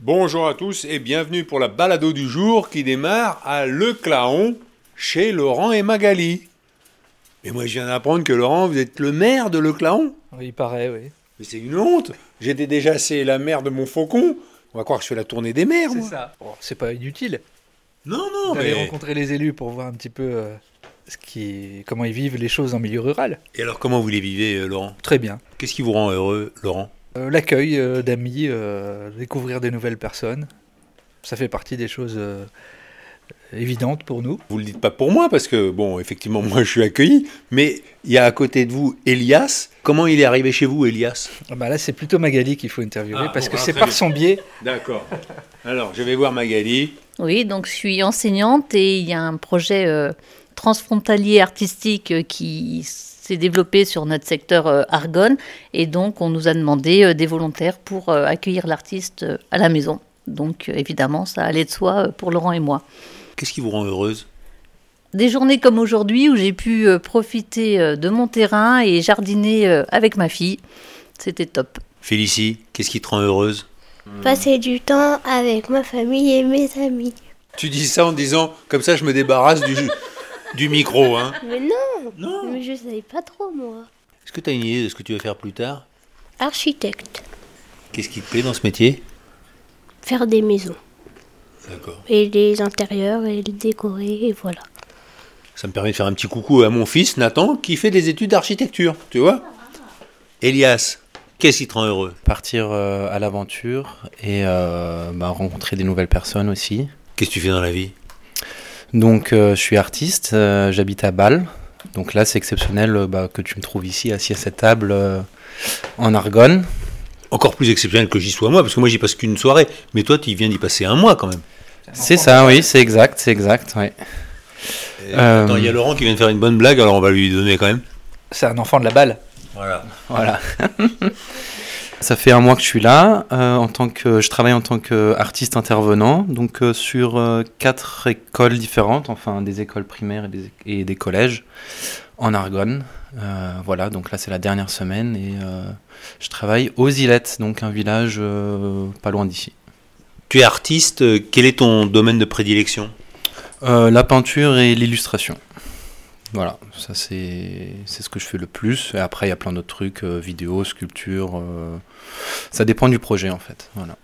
Bonjour à tous et bienvenue pour la balado du jour qui démarre à Le Claon chez Laurent et Magali. Et moi je viens d'apprendre que Laurent, vous êtes le maire de Le Claon. Oui, il paraît, oui. Mais c'est une honte. J'étais déjà c'est la mère de mon faucon. On va croire que je fais la tournée des maires. C'est moi. ça. Bon, c'est pas inutile Non, non, d'aller mais... rencontrer les élus pour voir un petit peu euh, ce qui, comment ils vivent les choses en milieu rural. Et alors comment vous les vivez, euh, Laurent? Très bien. Qu'est-ce qui vous rend heureux, Laurent? L'accueil euh, d'amis, euh, découvrir des nouvelles personnes, ça fait partie des choses euh, évidentes pour nous. Vous le dites pas pour moi parce que bon, effectivement, moi je suis accueilli, mais il y a à côté de vous Elias. Comment il est arrivé chez vous, Elias? Ah bah là, c'est plutôt Magali qu'il faut interviewer Ah, parce bon, que c'est par bien. son biais. D'accord. Alors, je vais voir Magali. Oui, donc je suis enseignante et il y a un projet euh, transfrontalier artistique euh, qui s'est développé sur notre secteur euh, Argonne et donc on nous a demandé euh, des volontaires pour euh, accueillir l'artiste euh, à la maison. Donc euh, évidemment, ça allait de soi euh, pour Laurent et moi. Qu'est-ce qui vous rend heureuse? Des journées comme aujourd'hui où j'ai pu euh, profiter euh, de mon terrain et jardiner euh, avec ma fille, c'était top. Félicie, qu'est-ce qui te rend heureuse? Passer du temps avec ma famille et mes amis. Tu dis ça en disant, comme ça je me débarrasse du, du micro. Hein. Mais non, Non. mais je savais pas trop moi. Est-ce que tu as une idée de ce que tu vas faire plus tard? Architecte, Qu'est-ce qui te plaît dans ce métier? Faire des maisons D'accord. et les intérieurs et les décorer et voilà. Ça me permet de faire un petit coucou à mon fils, Nathan, qui fait des études d'architecture, tu vois? Elias, qu'est-ce qui te rend heureux? Partir euh, à l'aventure et euh, bah, rencontrer des nouvelles personnes aussi. Qu'est-ce que tu fais dans la vie? Donc euh, je suis artiste, euh, j'habite à Bâle. Donc là c'est exceptionnel euh, bah, que tu me trouves ici assis à cette table euh, en Argonne. Encore plus exceptionnel que j'y sois moi, parce que moi j'y passe qu'une soirée, mais toi tu viens d'y passer un mois quand même. C'est ça, oui, c'est exact, c'est exact. Euh, Attends, il y a Laurent qui vient de faire une bonne blague, alors on va lui donner quand même. C'est un enfant de la balle. Voilà. Voilà. Ça fait un mois que je suis là. euh, en tant que, je travaille en tant qu'artiste intervenant, donc euh, sur euh, quatre écoles différentes, enfin des écoles primaires et des, et des collèges en Argonne. Voilà, donc là c'est la dernière semaine et je travaille aux Ilettes, donc un village pas loin d'ici. Tu es artiste, quel est ton domaine de prédilection? La peinture et l'illustration. Voilà, ça c'est c'est ce que je fais le plus. Et après, il y a plein d'autres trucs, euh, vidéo, sculpture. euh, ça dépend du projet en fait. Voilà.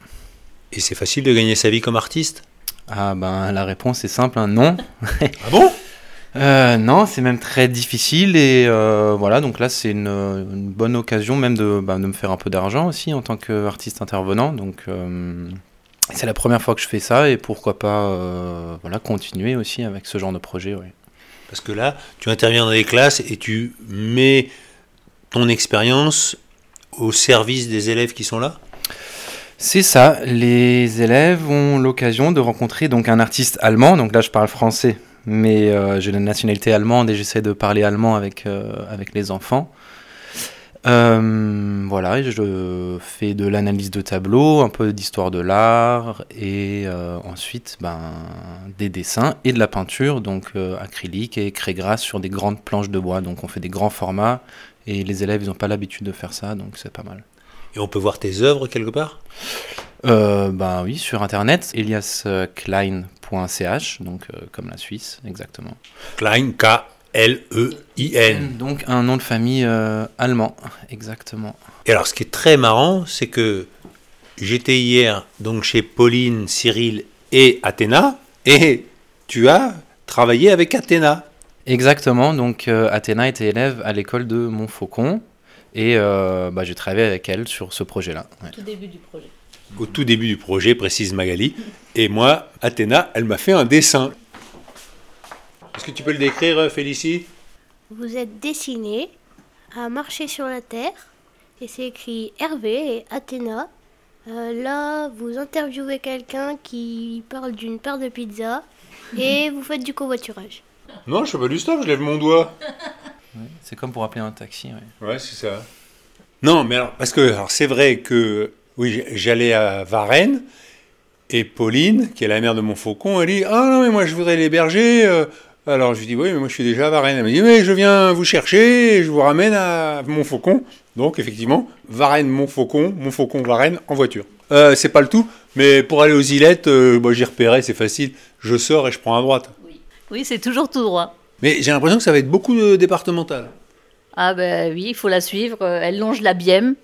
Et c'est facile de gagner sa vie comme artiste? Ah ben la réponse est simple, hein, non. Ah bon? Euh, non, c'est même très difficile et voilà. Donc là, c'est une, une bonne occasion même de, bah, de me faire un peu d'argent aussi en tant qu'artiste intervenant. Donc c'est la première fois que je fais ça et pourquoi pas voilà continuer aussi avec ce genre de projet. ouais. Parce que là, tu interviens dans les classes et tu mets ton expérience au service des élèves qui sont là? C'est ça, les élèves ont l'occasion de rencontrer donc un artiste allemand, donc là je parle français, mais euh, j'ai la nationalité allemande et j'essaie de parler allemand avec, euh, avec les enfants. Euh, voilà, et je fais de l'analyse de tableaux, un peu d'histoire de l'art et euh, ensuite ben, des dessins et de la peinture, donc euh, acrylique et craie grasse sur des grandes planches de bois. Donc on fait des grands formats et les élèves ils n'ont pas l'habitude de faire ça, donc c'est pas mal. Et on peut voir tes œuvres quelque part? Euh, ben oui, sur internet, eliasklein.ch, donc comme la Suisse, exactement. Klein, K-L-E-I-N. Donc un nom de famille euh, allemand, exactement. Et alors, ce qui est très marrant, c'est que j'étais hier donc chez Pauline, Cyril et Athéna, et tu as travaillé avec Athéna. Exactement, donc euh, Athéna était élève à l'école de Montfaucon, et euh, bah, j'ai travaillé avec elle sur ce projet-là. ouais. Tout début du projet. Au tout début du projet, précise Magali. Et moi, Athéna, elle m'a fait un dessin. Est-ce que tu peux le décrire, euh, Félicie Vous êtes dessiné à marcher sur la terre et c'est écrit Hervé et Athéna. Euh, là, vous interviewez quelqu'un qui parle d'une paire de pizza et vous faites du covoiturage. Non, je fais pas du stop, je lève mon doigt. C'est comme pour appeler un taxi. ouais. Ouais, c'est ça. Non, mais alors, parce que alors, c'est vrai que oui, j'allais à Varennes et Pauline, qui est la mère de mon faucon, elle dit Ah non, mais moi je voudrais l'héberger. euh. Alors je lui dis Oui, mais moi je suis déjà à Varennes. Elle me dit Mais je viens vous chercher et je vous ramène à Montfaucon. Donc effectivement, Varennes, Montfaucon, Montfaucon, Varennes en voiture. Euh, c'est pas le tout. Mais pour aller aux îlettes, euh, moi j'ai repéré, c'est facile. Je sors et je prends à droite. Oui, c'est toujours tout droit. Mais j'ai l'impression que ça va être beaucoup de départemental. Ah ben oui, il faut la suivre. Elle longe la Bième.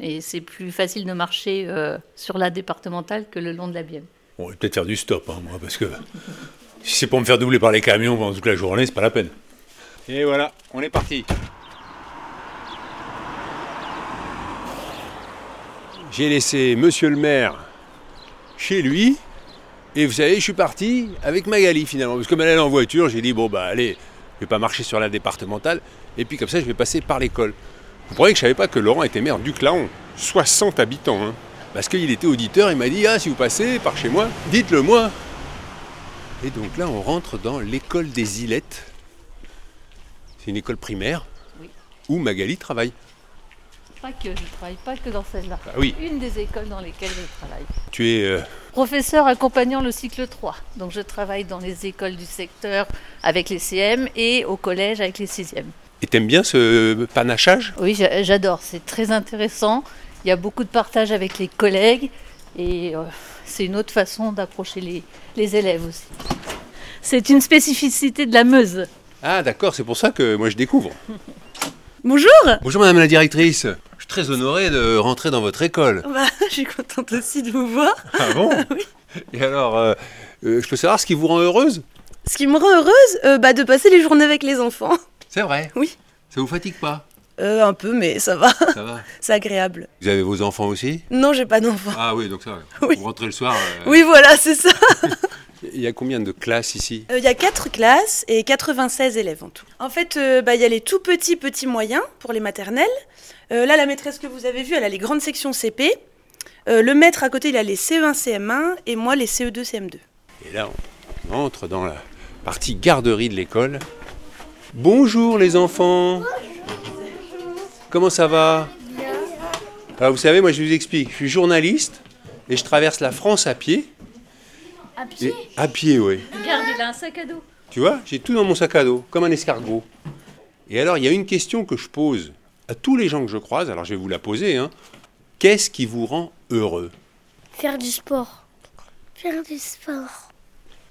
Et c'est plus facile de marcher euh, sur la départementale que le long de la Bième. Je vais peut-être faire du stop, hein, moi, parce que si c'est pour me faire doubler par les camions pendant toute la journée, c'est pas la peine. Et voilà, on est parti. J'ai laissé monsieur le maire chez lui. Et vous savez, je suis parti avec Magali finalement. Parce que comme elle est en voiture, j'ai dit bon bah allez, je vais pas marcher sur la départementale. Et puis comme ça, je vais passer par l'école. Vous croyez que je savais pas que Laurent était maire du Claon? 60 habitants. Hein. Parce qu'il était auditeur, il m'a dit Ah, si vous passez par chez moi, dites-le moi. Et donc là, on rentre dans l'école des Ilettes. C'est une école primaire Oui. où Magali travaille. Pas que, je travaille pas que dans celle-là. Ah oui, Une des écoles dans lesquelles je travaille. tu es. euh, Professeur accompagnant le cycle 3. Donc je travaille dans les écoles du secteur avec les CM et au collège avec les 6e. Et t'aimes bien ce panachage? Oui, j'a- j'adore, c'est très intéressant. Il y a beaucoup de partage avec les collègues et euh, c'est une autre façon d'approcher les, les élèves aussi. C'est une spécificité de la Meuse. Ah, d'accord, c'est pour ça que moi je découvre. Bonjour Bonjour madame la directrice. Je suis très honoré de rentrer dans votre école. bah, Je suis contente aussi de vous voir. Ah bon Et alors, euh, euh, je peux savoir ce qui vous rend heureuse? Ce qui me rend heureuse, euh, bah, de passer les journées avec les enfants. C'est vrai? Oui. Ça vous fatigue pas? Euh, un peu, mais ça va, Ça va. c'est agréable. Vous avez vos enfants aussi? Non, j'ai pas d'enfants. Ah oui, donc ça va. Oui. Vous rentrez le soir. euh, Oui, voilà, c'est ça. Il y a combien de classes ici? Euh, Il y a 4 classes et 96 élèves en tout. En fait, euh, bah, il y a les tout petits, petits moyens pour les maternelles. Euh, là, la maîtresse que vous avez vue, elle a les grandes sections CP. Euh, le maître à côté, il a les E CE1, CM1 et moi les E CE2, CM2. Et là, on entre dans la partie garderie de l'école. Bonjour les enfants Comment ça va Alors vous savez, moi je vous explique, je suis journaliste et je traverse la France à pied. À Et- À pied, oui. Regarde, il a un sac à dos. Tu vois, j'ai tout dans mon sac à dos, comme un escargot. Et alors, il y a une question que je pose à tous les gens que je croise, alors je vais vous la poser. Hein. Qu'est-ce qui vous rend heureux? Faire du sport. Faire du sport.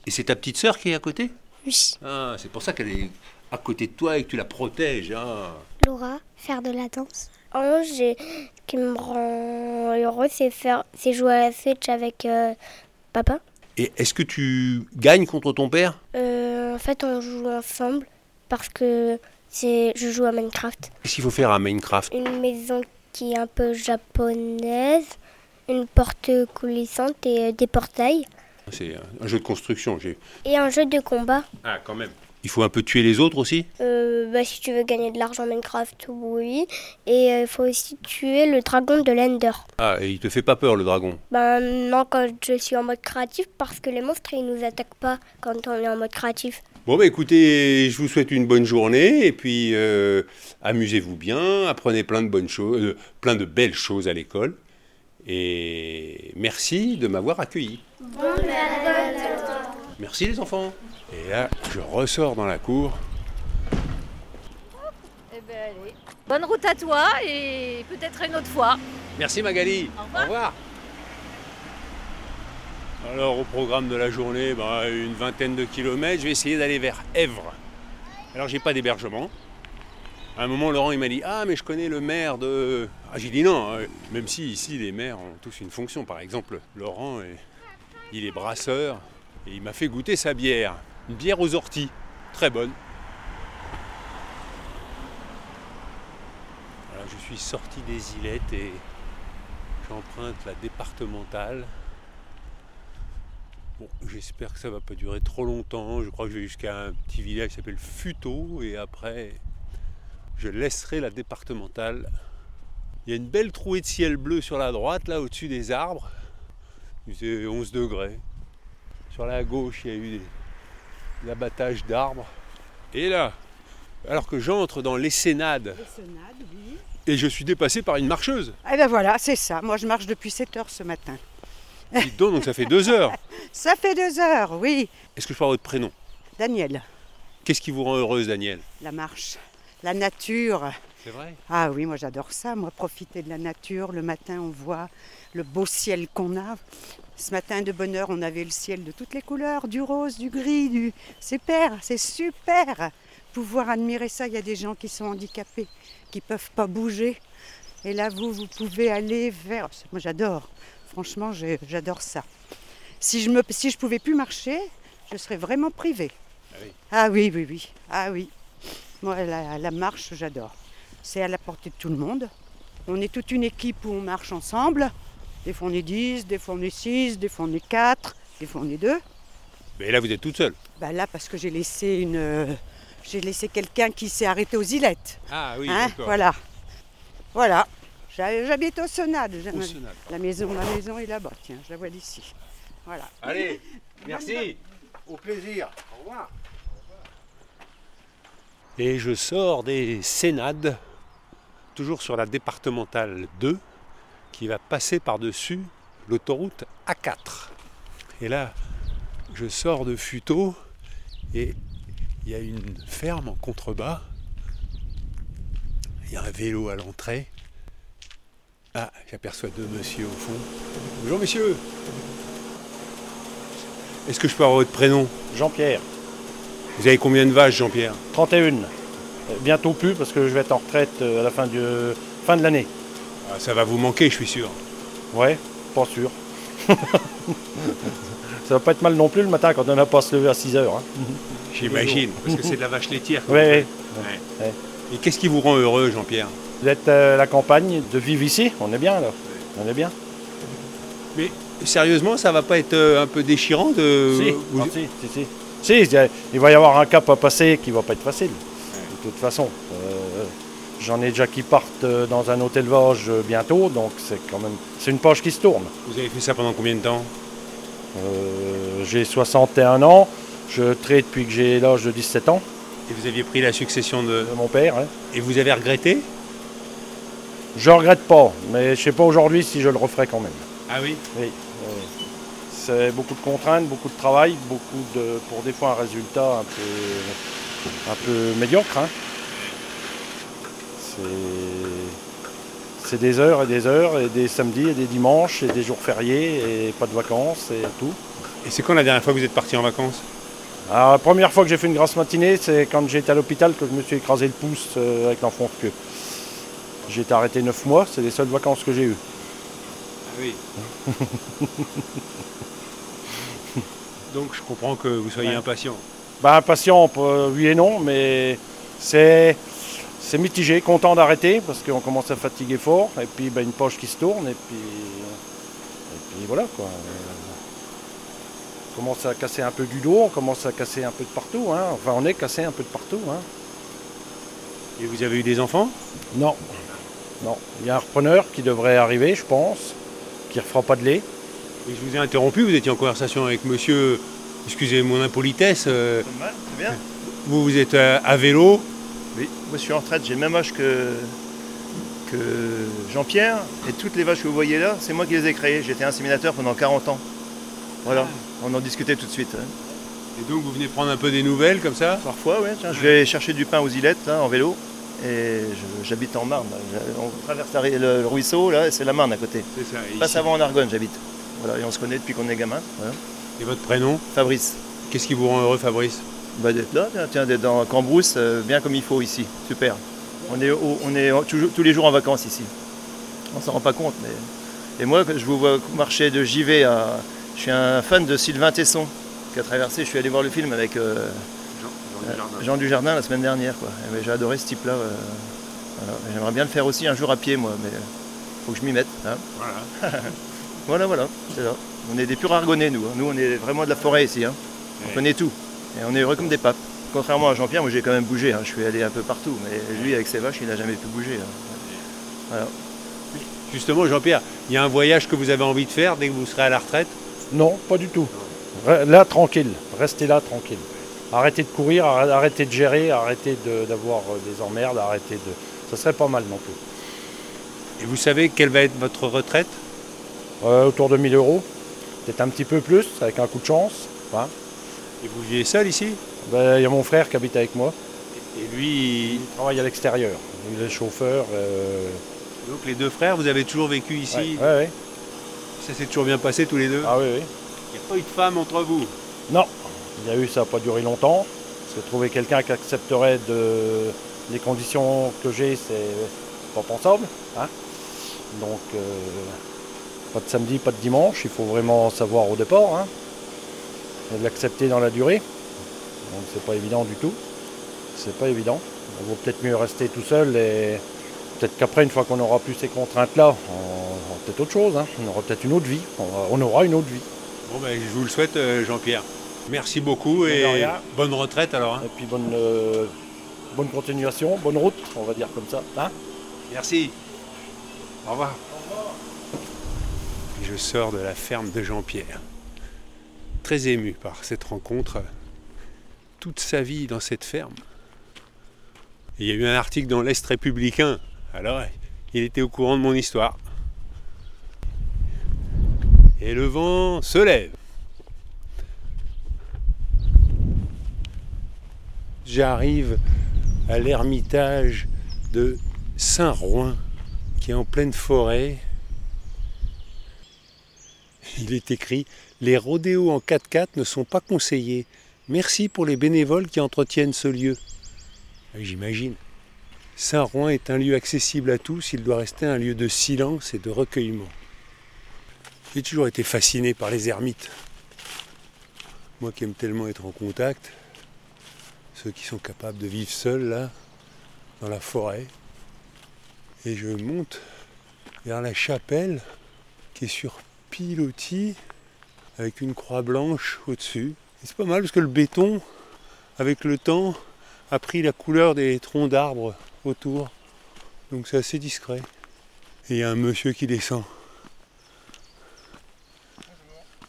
Et c'est ta petite sœur qui est à côté? Oui. Ah, c'est pour ça qu'elle est à côté de toi et que tu la protèges. Ah. Laura, faire de la danse. J'ai, ce qui me rend heureux, c'est faire, c'est jouer à la Switch avec euh, papa. Et est-ce que tu gagnes contre ton père? Euh, en fait, on joue ensemble parce que c'est, je joue à Minecraft. Qu'est-ce qu'il faut faire à Minecraft? Une maison qui est un peu japonaise, une porte coulissante et euh, des portails. C'est un jeu de construction. j'ai- Et un jeu de combat. Ah, quand même. Il faut un peu tuer les autres aussi? Euh, bah, si tu veux gagner de l'argent en Minecraft, oui. Et euh, il faut aussi tuer le dragon de l'Ender. Ah, et il te fait pas peur le dragon? Ben non, quand je suis en mode créatif, parce que les monstres, ils nous attaquent pas quand on est en mode créatif. Bon, bah écoutez, je vous souhaite une bonne journée et puis euh, amusez-vous bien, apprenez plein de bonnes choses, euh, plein de belles choses à l'école. Et merci de m'avoir accueilli. Merci les enfants. Et là, je ressors dans la cour. Eh ben allez. Bonne route à toi et peut-être une autre fois. Merci Magali. Au revoir. Alors au programme de la journée, bah, une vingtaine de kilomètres, je vais essayer d'aller vers Èvres. Alors j'ai pas d'hébergement. À un moment, Laurent il m'a dit Ah, mais je connais le maire de. Ah, j'ai dit non, hein, même si ici les maires ont tous une fonction. Par exemple, Laurent, il est brasseur et il m'a fait goûter sa bière. Une bière aux orties. Très bonne. Je suis sorti des îlettes et j'emprunte la départementale. Bon, j'espère que ça va pas durer trop longtemps. Je crois que je vais jusqu'à un petit village qui s'appelle Futo et après je laisserai la départementale. Il y a une belle trouée de ciel bleu sur la droite, là au-dessus des arbres. Il faisait 11 degrés. Sur la gauche, il y a eu des- l'abattage d'arbres. Et là, alors que j'entre dans l'Essénade et je suis dépassé par une marcheuse. Eh ben voilà, c'est ça. Moi, je marche depuis 7 heures ce matin. Dites donc, donc ça fait deux heures. Ça fait deux heures, oui. Est-ce que je peux avoir votre prénom? Daniel, Qu'est-ce qui vous rend heureuse, Daniel? La marche, la nature, C'est vrai? Ah oui, moi j'adore ça. Moi, profiter de la nature. Le matin, on voit le beau ciel qu'on a. Ce matin, de bonne heure, on avait le ciel de toutes les couleurs, du rose, du gris, du... C'est super, c'est super. Pouvoir admirer ça, il y a des gens qui sont handicapés, qui peuvent pas bouger. Et là, vous, vous pouvez aller vers... Moi, j'adore. Franchement, j'adore ça. Si je ne si je pouvais plus marcher, je serais vraiment privée. oui. Ah oui, oui, oui. Ah oui. Moi, la, la marche, j'adore. C'est à la portée de tout le monde. On est toute une équipe où on marche ensemble. Des fois on est 10, des fois on est 6, des fois on est 4, des fois on est 2. Mais là, vous êtes toute seule. Bah là, parce que j'ai laissé une. euh, J'ai laissé quelqu'un qui s'est arrêté aux îlettes. Ah oui, Hein, d'accord. voilà. Voilà. J'ha- J'habite au Sonade. Au Sénat. La maison, la maison est là-bas. Tiens, je la vois d'ici. Voilà. Allez, merci. Au plaisir. Au revoir. Et je sors des Sénades, toujours sur la départementale 2, qui va passer par-dessus l'autoroute A4. Et là, je sors de Futeau et il y a une ferme en contrebas. Il y a un vélo à l'entrée. Ah, j'aperçois deux messieurs au fond. Bonjour messieurs. Est-ce que je peux avoir votre prénom? Jean-Pierre, Vous avez combien de vaches, Jean-Pierre? 31. Euh, Bientôt plus parce que je vais être en retraite euh, à la fin, du, fin de l'année. Ah, Ça va vous manquer, je suis sûr. Ouais, pas sûr. Ça va pas être mal non plus le matin quand on n'a pas à se lever à 6 heures. hein. J'imagine, parce que c'est de la vache laitière. Ouais, ouais. Ouais. Et qu'est-ce qui vous rend heureux, Jean-Pierre Vous êtes euh, à la campagne, de vivre ici, on est bien là. On est bien. Mais sérieusement, ça va pas être euh, un peu déchirant de. Si, vous- ah, si, il va y avoir un cap à passer qui va pas être facile. De toute façon. Euh, J'en ai déjà qui partent euh, dans un élevage euh, bientôt, donc c'est quand même. C'est une page qui se tourne. Vous avez fait ça pendant combien de temps? Euh, j'ai 61 ans, je traite depuis que j'ai l'âge de 17 ans, Et vous aviez pris la succession de. de mon père. hein. Et vous avez regretté? Je regrette pas, mais je sais pas aujourd'hui si je le referai quand même. Ah oui Oui, oui. C'est beaucoup de contraintes, beaucoup de travail, beaucoup de, pour des fois un résultat un peu, un peu médiocre. hein. C'est, des heures et des heures, et des samedis et des dimanches, et des jours fériés, et pas de vacances, et tout. Et c'est quand la dernière fois que vous êtes parti en vacances? Alors, la première fois que j'ai fait une grasse matinée, c'est quand j'étais à l'hôpital que je me suis écrasé le pouce euh, avec l'enfant pieux. J'ai été arrêté 9 mois, c'est les seules vacances que j'ai eues. Ah oui. Donc je comprends que vous soyez Ouais. impatient. Bah, impatient, pas- oui et non, mais c'est, c'est mitigé, content d'arrêter parce qu'on commence à fatiguer fort, et puis bah, une poche qui se tourne, et puis, et puis voilà quoi. On commence à casser un peu du dos, on commence à casser un peu de partout, hein. enfin on est cassé un peu de partout. Hein. Et vous avez eu des enfants? Non, non, il y a un repreneur qui devrait arriver, je pense, qui ne refera pas de lait. Et je vous ai interrompu, vous étiez en conversation avec monsieur, excusez mon impolitesse, euh, C'est bien. vous, vous êtes à, à vélo, moi je suis en retraite, j'ai le même âge que, que Jean-Pierre. Et toutes les vaches que vous voyez là, c'est moi qui les ai créées. J'étais inséminateur pendant 40 ans. Voilà, on en discutait tout de suite. hein. et donc vous venez prendre un peu des nouvelles comme ça? Parfois, tiens, je vais chercher du pain aux îlettes là, en vélo. Et j'habite en Marne. là. On traverse le, le ruisseau, là, et c'est la Marne à côté. C'est ça. et Pas ici. savant en Argonne, j'habite. Voilà, et on se connaît depuis qu'on est gamin. voilà. Et votre prénom? Fabrice. Qu'est-ce qui vous rend heureux, Fabrice? Bah, d'être là, tiens, d'être dans Cambrousse, euh, bien comme il faut ici. Super. On est, au- on est toujours- tous les jours en vacances ici. On s'en rend pas compte, mais. Et moi, je vous vois marcher de JV à. Je suis un fan de Sylvain Tesson, qui a traversé. Je suis allé voir le film avec euh, euh, Jean Dujardin la semaine dernière. Quoi. Et ben, J'ai adoré ce type-là. euh, voilà. J'aimerais bien le faire aussi un jour à pied, moi, mais faut que je m'y mette. hein. Voilà. Voilà, voilà, c'est là. On est des purs argonnais, nous. hein. Nous, on est vraiment de la forêt ici. hein. On connaît tout. Et on est heureux comme des papes. Contrairement à Jean-Pierre, moi j'ai quand même bougé. hein. Je suis allé un peu partout. Mais lui, avec ses vaches, il n'a jamais pu bouger. hein. Voilà. Justement, Jean-Pierre, il y a un voyage que vous avez envie de faire dès que vous serez à la retraite? Non, pas du tout. Là, tranquille. Restez là, tranquille. Arrêtez de courir, arr- arrêtez de gérer, arrêtez d'avoir euh, des emmerdes, arrêtez de... Ça serait pas mal non plus. Et vous savez quelle va être votre retraite? Euh, autour de 1000 euros, peut-être un petit peu plus, avec un coup de chance. hein. Et vous vivez seul ici? Ben, Il y a mon frère qui habite avec moi. Et lui, Il travaille à l'extérieur. Il est chauffeur. euh, Donc les deux frères, vous avez toujours vécu ici? Ouais, ouais, ouais. Ça s'est toujours bien passé tous les deux? Ah oui, oui. Il n'y a pas eu de femme entre vous? Non, il y a eu, ça n'a pas duré longtemps. Parce que trouver quelqu'un qui accepterait de... les conditions que j'ai, c'est pas pensable. hein. Donc, euh, pas de samedi, pas de dimanche. Il faut vraiment savoir au départ. Hein. Et l'accepter dans la durée. Donc, c'est pas évident du tout. C'est pas évident. Il vaut peut-être mieux rester tout seul et peut-être qu'après, une fois qu'on aura plus ces contraintes-là, on aura peut-être autre chose. hein. On aura peut-être une autre vie. On aura- une autre vie. Bon, ben, je vous le souhaite, euh, Jean-Pierre. Merci beaucoup De et bonne retraite alors. hein. Et puis bonne, euh, bonne continuation, bonne route, on va dire comme ça. hein. Merci. Au revoir. Et je sors de la ferme de Jean-Pierre. Très ému par cette rencontre. Toute sa vie dans cette ferme. Il y a eu un article dans l'Est républicain. Alors, il était au courant de mon histoire. Et le vent se lève. J'arrive à l'ermitage de Saint-Rouen, qui est en pleine forêt. Il est écrit Les rodéos en 4x4 ne sont pas conseillés. Merci pour les bénévoles qui entretiennent ce lieu. Ah, J'imagine. Saint-Rouen est un lieu accessible à tous, il doit rester un lieu de silence et de recueillement. J'ai toujours été fasciné par les ermites. Moi qui aime tellement être en contact, ceux qui sont capables de vivre seuls là, dans la forêt. Et je monte vers la chapelle qui est sur pilotis avec une croix blanche au-dessus. Et c'est pas mal parce que le béton, avec le temps, a pris la couleur des troncs d'arbres autour. Donc c'est assez discret. Et il y a un monsieur qui descend.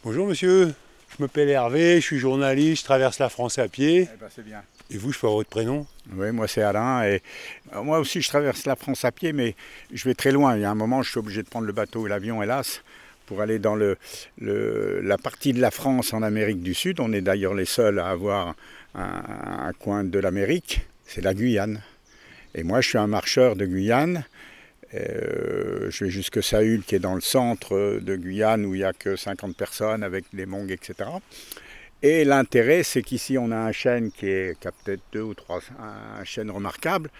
Bonjour monsieur, je m'appelle Hervé, je suis journaliste, je traverse la France à pied. Eh ben, c'est bien. Et vous, je peux avoir votre prénom Oui, moi c'est Alain. Et euh, moi aussi, je traverse la France à pied, mais je vais très loin. Il y a un moment, je suis obligé de prendre le bateau et l'avion, hélas, pour aller dans la partie de la France en Amérique du Sud. On est d'ailleurs les seuls à avoir un, coin de l'Amérique. C'est la Guyane. Et moi, je suis un marcheur de Guyane. Euh, je vais jusque Saül, qui est dans le centre de Guyane, où il n'y a que 50 personnes avec des mongs, etc. Et l'intérêt, c'est qu'ici, on a un chêne qui, est, qui a peut-être deux ou trois, un chêne remarquable.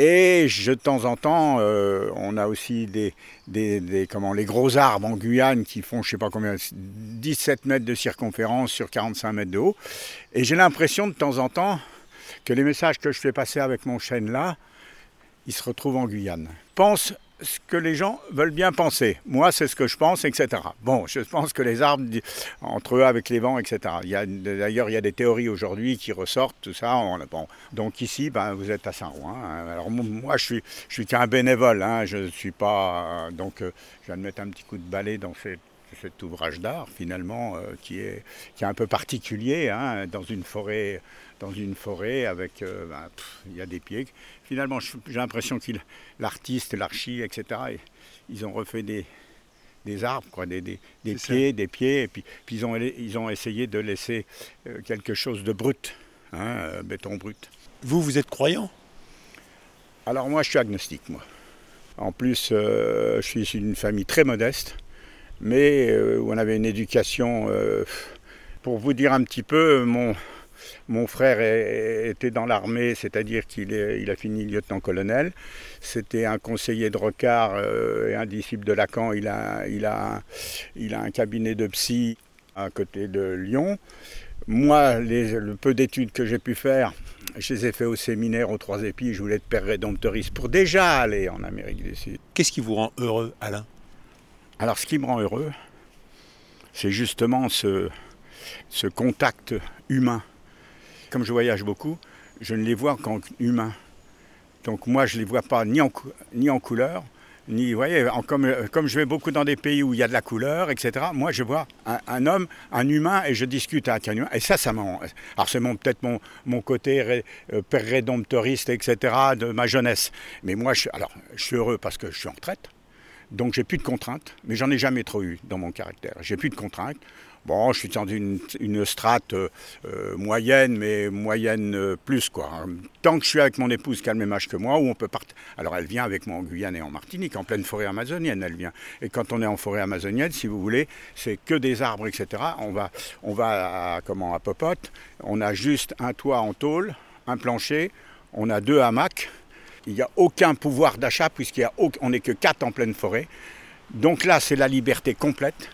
Et je, de temps en temps, euh, on a aussi des, comment, les gros arbres en Guyane qui font, je sais pas combien, 17 mètres de circonférence sur 45 mètres de haut. Et j'ai l'impression de temps en temps que les messages que je fais passer avec mon chêne là, ils se retrouvent en Guyane. Pense ce que les gens veulent bien penser. Moi, c'est ce que je pense, etc. Bon, je pense que les arbres, entre eux, avec les vents, etc. D'ailleurs, il y a des théories aujourd'hui qui ressortent, tout ça. On- bon. Donc ici, ben, vous êtes à Saint-Rouen. hein. Alors mo- moi, je suis, je suis qu'un bénévole. hein. Je ne suis pas... Donc, euh, je de mettre un petit coup de balai dans cette- cet ouvrage d'art, finalement, euh, qui, est, qui est un peu particulier, hein, dans une forêt dans une forêt avec, euh, ben, pff, il y a des pieds. Finalement, j'ai l'impression que l'artiste, l'archi, etc., et- ils ont refait des, des arbres, quoi, des, des, des ça. pieds, des pieds, et puis, puis ils, ont, ils ont essayé de laisser euh, quelque chose de brut, hein, béton brut. Vous, vous êtes croyant? Alors moi, je suis agnostique, moi. En plus, je suis issu d'une famille très modeste, mais euh, on avait une éducation. euh, pour vous dire un petit peu, mon, mon frère était dans l'armée, c'est-à-dire qu'il il a fini lieutenant-colonel. C'était un conseiller de Rocard euh, et un disciple de Lacan. Il a, il, a, il a un cabinet de psy à côté de Lyon. Moi, les- le peu d'études que j'ai pu faire, je les ai fait au séminaire aux Trois Épis. Je voulais être père rédemptoriste pour déjà aller en Amérique du Sud. Qu'est-ce qui vous rend heureux, Alain? Alors, ce qui me rend heureux, c'est justement ce, contact humain. Comme je voyage beaucoup, je ne les vois qu'en humain. Donc moi, je ne les vois pas ni en, ni en couleur, ni, vous voyez, comme, comme je vais beaucoup dans des pays où il y a de la couleur, etc., moi, je vois un, homme, un humain, et je discute avec un humain. Et ça, ça m'en... Alors, c'est peut-être mon, mon côté ré- euh, père etc., de ma jeunesse. Mais moi, je, alors, je suis heureux parce que je suis en retraite. Donc j'ai plus de contraintes, mais j'en ai jamais trop eu dans mon caractère. J'ai plus de contraintes. Bon, je suis dans une, strate euh, euh, moyenne, mais moyenne euh, plus quoi. Tant que je suis avec mon épouse qui a le même âge que moi, où on peut partir. Alors elle vient avec moi en Guyane et en Martinique, en pleine forêt amazonienne, elle vient. Et quand on est en forêt amazonienne, si vous voulez, c'est que des arbres, etc. On va, on va à, comment, à Popote, on a juste un toit en tôle, un plancher, on a deux hamacs. Il n'y a aucun pouvoir d'achat puisqu'on n'est que quatre en pleine forêt. Donc là, c'est la liberté complète.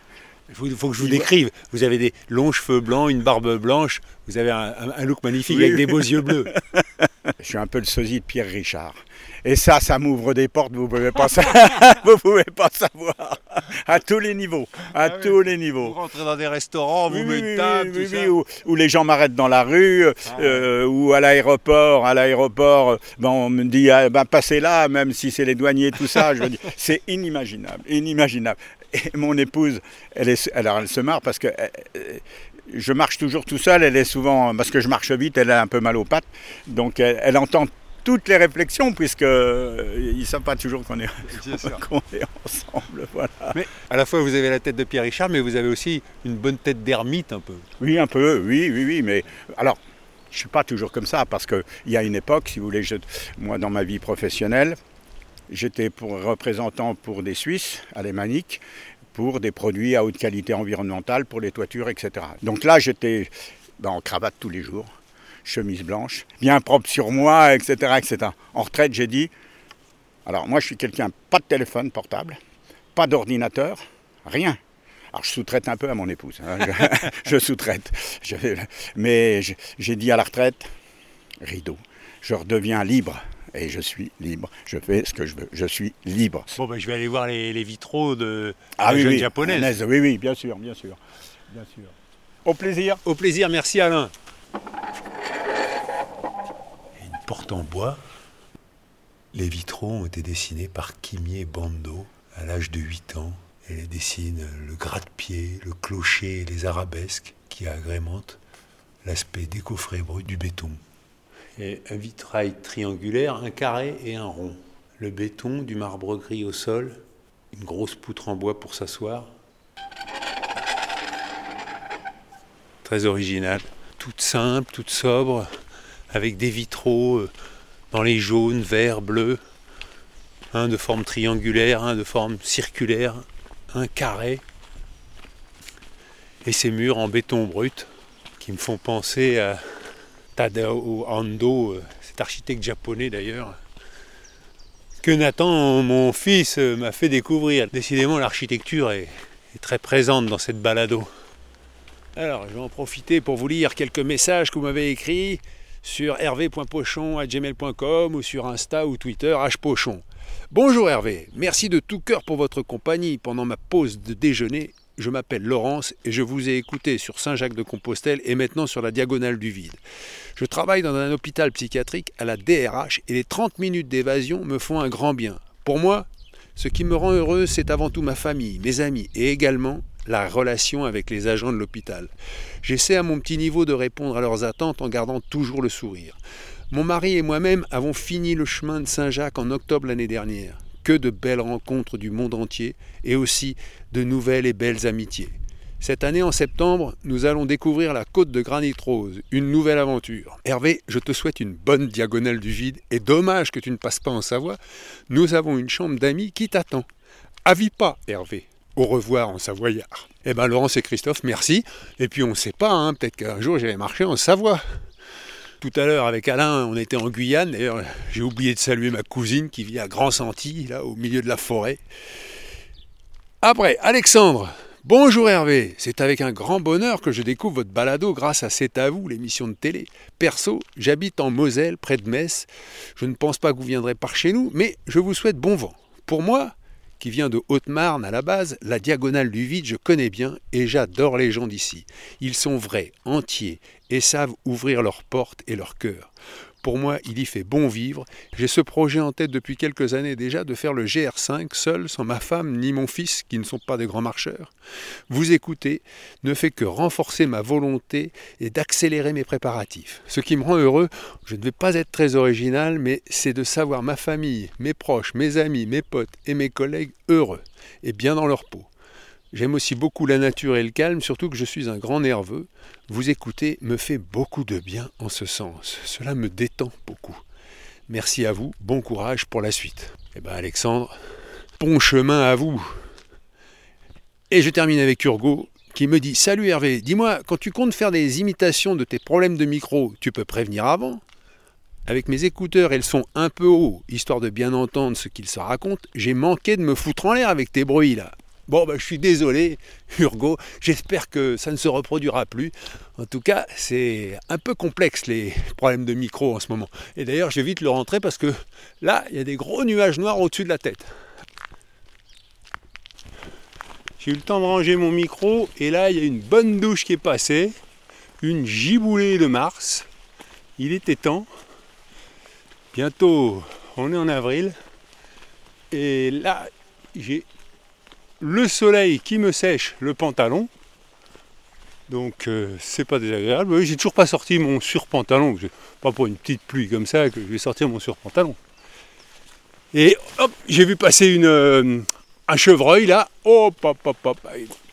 Il faut, que je vous décrive. Vous avez des longs cheveux blancs, une barbe blanche. Vous avez un, look magnifique avec des beaux yeux bleus. Je suis un peu le sosie de Pierre Richard. Et ça, ça m'ouvre des portes, vous ne pouvez, pas vous pouvez pas savoir. À tous les niveaux. À ah tous les niveaux. Vous rentrez dans des restaurants, vous mettez une table, tout ça. Où, les gens m'arrêtent dans la rue, ah euh, ou à l'aéroport. À l'aéroport, ben, on me dit ah, ben, passez là, même si c'est les douaniers, tout ça. Je veux dire, c'est inimaginable, inimaginable. Et mon épouse, elle, est, alors elle se marre parce que euh, je marche toujours tout seul. Elle est souvent, parce que je marche vite, elle a un peu mal aux pattes. Donc elle, entend toutes les réflexions, puisqu'ils euh, ne savent pas toujours qu'on est, est, ensemble. Voilà. Mais à la fois, vous avez la tête de Pierre Richard, mais vous avez aussi une bonne tête d'ermite un peu. Oui, un peu, oui, oui, oui. Mais alors, je ne suis pas toujours comme ça, parce qu'il y a une époque, si vous voulez, moi, dans ma vie professionnelle, J'étais pour représentant pour des Suisses alémaniques pour des produits à haute qualité environnementale pour les toitures, etc. Donc là, j'étais ben, en cravate tous les jours, chemise blanche, bien propre sur moi, etc. etc. En retraite, j'ai dit, alors moi je suis quelqu'un, pas de téléphone portable, pas d'ordinateur, rien. Alors je sous-traite un peu à mon épouse, hein. je, sous-traite. mais j'ai dit à la retraite, rideau, je redeviens libre et je suis libre. Je fais ce que je veux. Je suis libre. Bon, ben, je vais aller voir les, vitraux de ah, la oui, jeune oui, japonaise. Oui, oui, bien sûr, bien sûr, bien sûr. Au plaisir. Au plaisir, merci Alain. Une porte en bois. Les vitraux ont été dessinés par Kimier Bando à l'âge de 8 ans. Elle dessine le gratte-pied, le clocher et les arabesques qui agrémentent l'aspect décoffré brut du béton un vitrail triangulaire, un carré et un rond. Le béton, du marbre gris au sol, une grosse poutre en bois pour s'asseoir. Très original, toute simple, toute sobre, avec des vitraux euh, dans les jaunes, verts, bleus, un de forme triangulaire, un de forme circulaire, un carré, et ces murs en béton brut qui me font penser à Tadao Ando, euh, cet architecte japonais d'ailleurs, que Nathan, mon fils, euh, m'a fait découvrir. Décidément, l'architecture est, très présente dans cette balado. Alors, je vais en profiter pour vous lire quelques messages que vous m'avez écrits sur hervé.pochon.gmail.com ou sur Insta ou Twitter hpochon. Bonjour Hervé, merci de tout cœur pour votre compagnie pendant ma pause de déjeuner je m'appelle Laurence et je vous ai écouté sur Saint-Jacques-de-Compostelle et maintenant sur la diagonale du vide. Je travaille dans un hôpital psychiatrique à la DRH et les 30 minutes d'évasion me font un grand bien. Pour moi, ce qui me rend heureux, c'est avant tout ma famille, mes amis et également la relation avec les agents de l'hôpital. J'essaie à mon petit niveau de répondre à leurs attentes en gardant toujours le sourire. Mon mari et moi-même avons fini le chemin de Saint-Jacques en octobre l'année dernière que de belles rencontres du monde entier et aussi de nouvelles et belles amitiés. Cette année, en septembre, nous allons découvrir la côte de Granit Rose, une nouvelle aventure. Hervé, je te souhaite une bonne diagonale du vide et dommage que tu ne passes pas en Savoie. Nous avons une chambre d'amis qui t'attend. Avis pas, Hervé. Au revoir en savoyard. Eh ben Laurence et Christophe, merci. Et puis on ne sait pas, hein, peut-être qu'un jour j'irai marcher en Savoie. Tout à l'heure, avec Alain, on était en Guyane. D'ailleurs, j'ai oublié de saluer ma cousine qui vit à Grand Senti, là, au milieu de la forêt. Après, Alexandre. Bonjour Hervé, c'est avec un grand bonheur que je découvre votre balado grâce à C'est à vous, l'émission de télé. Perso, j'habite en Moselle, près de Metz. Je ne pense pas que vous viendrez par chez nous, mais je vous souhaite bon vent. Pour moi, qui vient de Haute-Marne à la base, la diagonale du vide, je connais bien et j'adore les gens d'ici. Ils sont vrais, entiers et savent ouvrir leurs portes et leurs cœurs. Pour moi, il y fait bon vivre. J'ai ce projet en tête depuis quelques années déjà de faire le GR5 seul, sans ma femme ni mon fils, qui ne sont pas des grands marcheurs. Vous écouter ne fait que renforcer ma volonté et d'accélérer mes préparatifs. Ce qui me rend heureux, je ne vais pas être très original, mais c'est de savoir ma famille, mes proches, mes amis, mes potes et mes collègues heureux et bien dans leur peau. J'aime aussi beaucoup la nature et le calme, surtout que je suis un grand nerveux. Vous écouter me fait beaucoup de bien en ce sens. Cela me détend beaucoup. Merci à vous, bon courage pour la suite. Eh bien Alexandre, bon chemin à vous. Et je termine avec Urgo qui me dit Salut Hervé, dis-moi, quand tu comptes faire des imitations de tes problèmes de micro, tu peux prévenir avant? Avec mes écouteurs et le son un peu haut, histoire de bien entendre ce qu'ils se racontent, j'ai manqué de me foutre en l'air avec tes bruits là. Bon, ben, je suis désolé, Urgo, j'espère que ça ne se reproduira plus. En tout cas, c'est un peu complexe les problèmes de micro en ce moment. Et d'ailleurs, je vais vite le rentrer parce que là, il y a des gros nuages noirs au-dessus de la tête. J'ai eu le temps de ranger mon micro et là, il y a une bonne douche qui est passée, une giboulée de mars. Il était temps. Bientôt, on est en avril. Et là, j'ai le soleil qui me sèche le pantalon. Donc euh, c'est pas désagréable. J'ai toujours pas sorti mon surpantalon. Pas pour une petite pluie comme ça que je vais sortir mon surpantalon. Et hop, j'ai vu passer une, euh, un chevreuil là. Hop, hop, hop, hop.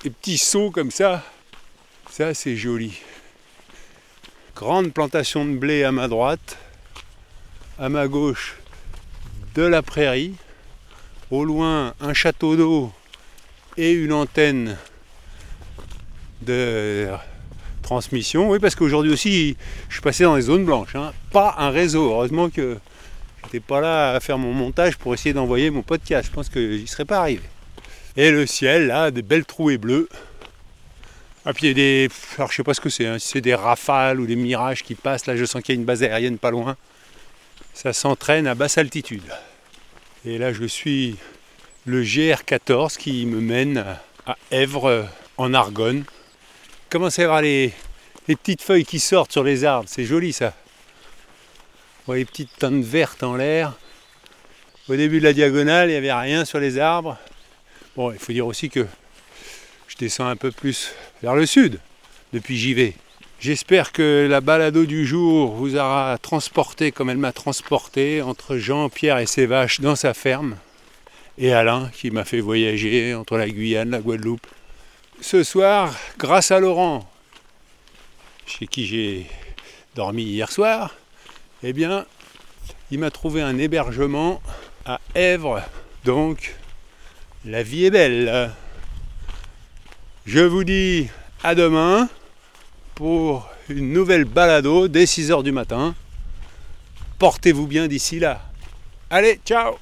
Des petits sauts comme ça. Ça c'est joli. Grande plantation de blé à ma droite. À ma gauche de la prairie. Au loin un château d'eau et une antenne de transmission. Oui, parce qu'aujourd'hui aussi, je suis passé dans les zones blanches. Hein. Pas un réseau. Heureusement que j'étais pas là à faire mon montage pour essayer d'envoyer mon podcast. Je pense que j'y serais pas arrivé. Et le ciel, là, des belles trouées bleues. Ah, puis des. Alors je sais pas ce que c'est, hein. si c'est des rafales ou des mirages qui passent. Là, je sens qu'il y a une base aérienne pas loin. Ça s'entraîne à basse altitude. Et là, je suis le GR14 qui me mène à Èvre en Argonne. Commence à y avoir les, petites feuilles qui sortent sur les arbres, c'est joli ça. Vous voyez les petites teintes vertes en l'air. Au début de la diagonale, il n'y avait rien sur les arbres. Bon, il faut dire aussi que je descends un peu plus vers le sud depuis j'y vais. J'espère que la balado du jour vous aura transporté comme elle m'a transporté entre Jean-Pierre et ses vaches dans sa ferme et Alain qui m'a fait voyager entre la Guyane, la Guadeloupe. Ce soir, grâce à Laurent, chez qui j'ai dormi hier soir, eh bien, il m'a trouvé un hébergement à Èvre. Donc, la vie est belle. Je vous dis à demain pour une nouvelle balado dès 6h du matin. Portez-vous bien d'ici là. Allez, ciao